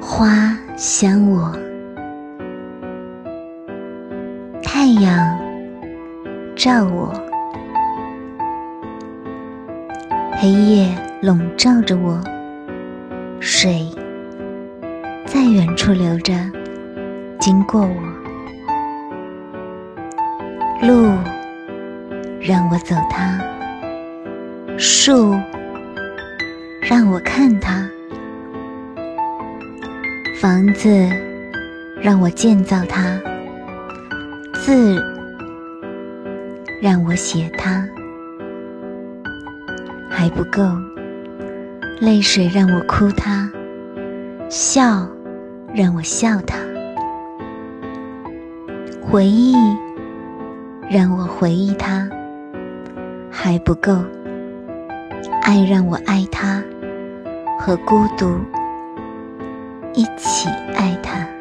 花香我，太阳照我，黑夜笼罩着我，水在远处流着，经过我，路让我走它，树让我看它。房子让我建造它，字让我写它，还不够，泪水让我哭它，笑让我笑它，回忆让我回忆它，还不够，爱让我爱它，和孤独。一起爱他。